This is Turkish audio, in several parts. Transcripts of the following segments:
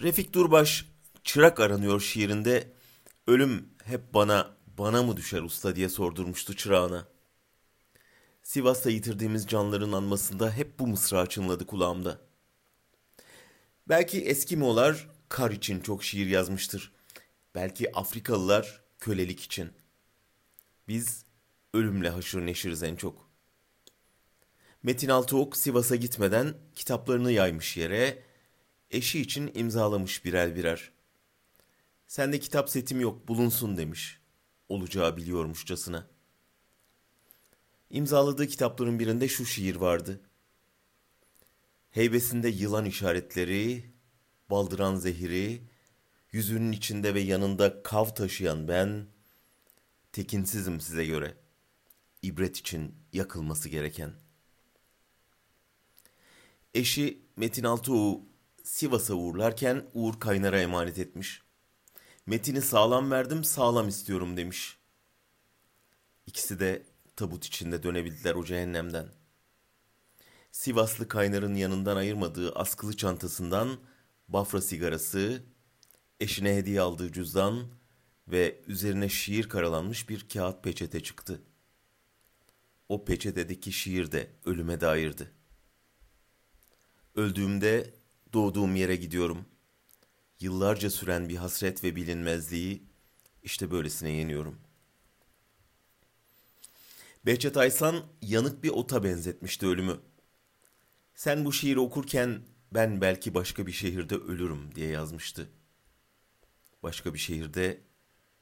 Refik Durbaş çırak aranıyor şiirinde ölüm hep bana bana mı düşer usta diye sordurmuştu çırağına. Sivas'ta yitirdiğimiz canların anmasında hep bu mısra çınladı kulağımda. Belki Eskimolar kar için çok şiir yazmıştır. Belki Afrikalılar kölelik için. Biz ölümle haşır neşiriz en çok. Metin Altıok Sivas'a gitmeden kitaplarını yaymış yere, eşi için imzalamış birer birer. Sende kitap setim yok bulunsun demiş. Olacağı biliyormuşçasına. İmzaladığı kitapların birinde şu şiir vardı. Heybesinde yılan işaretleri, baldıran zehiri, yüzünün içinde ve yanında kav taşıyan ben, tekinsizim size göre. İbret için yakılması gereken. Eşi Metin Altuğ Sivas'a uğurlarken Uğur Kaynar'a emanet etmiş. Metin'i sağlam verdim, sağlam istiyorum demiş. İkisi de tabut içinde dönebildiler o cehennemden. Sivaslı Kaynar'ın yanından ayırmadığı askılı çantasından bafra sigarası, eşine hediye aldığı cüzdan ve üzerine şiir karalanmış bir kağıt peçete çıktı. O peçetedeki şiir de ölüme dairdi. Öldüğümde doğduğum yere gidiyorum. Yıllarca süren bir hasret ve bilinmezliği işte böylesine yeniyorum. Behçet Aysan yanık bir ota benzetmişti ölümü. Sen bu şiiri okurken ben belki başka bir şehirde ölürüm diye yazmıştı. Başka bir şehirde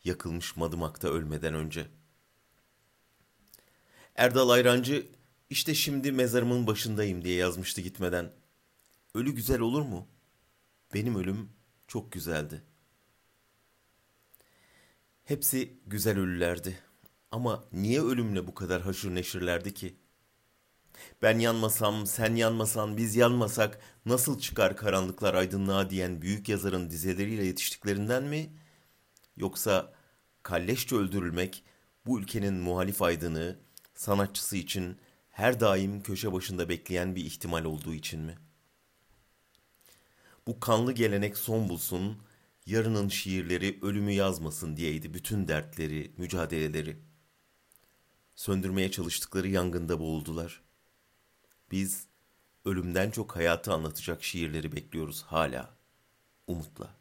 yakılmış Madımak'ta ölmeden önce. Erdal Ayrancı işte şimdi mezarımın başındayım diye yazmıştı gitmeden. Ölü güzel olur mu? Benim ölüm çok güzeldi. Hepsi güzel ölülerdi. Ama niye ölümle bu kadar haşır neşirlerdi ki? Ben yanmasam, sen yanmasan, biz yanmasak nasıl çıkar karanlıklar aydınlığa diyen büyük yazarın dizeleriyle yetiştiklerinden mi? Yoksa kalleşçe öldürülmek bu ülkenin muhalif aydını, sanatçısı için her daim köşe başında bekleyen bir ihtimal olduğu için mi?'' Bu kanlı gelenek son bulsun, yarının şiirleri ölümü yazmasın diyeydi bütün dertleri, mücadeleleri. Söndürmeye çalıştıkları yangında boğuldular. Biz ölümden çok hayatı anlatacak şiirleri bekliyoruz hala, umutla.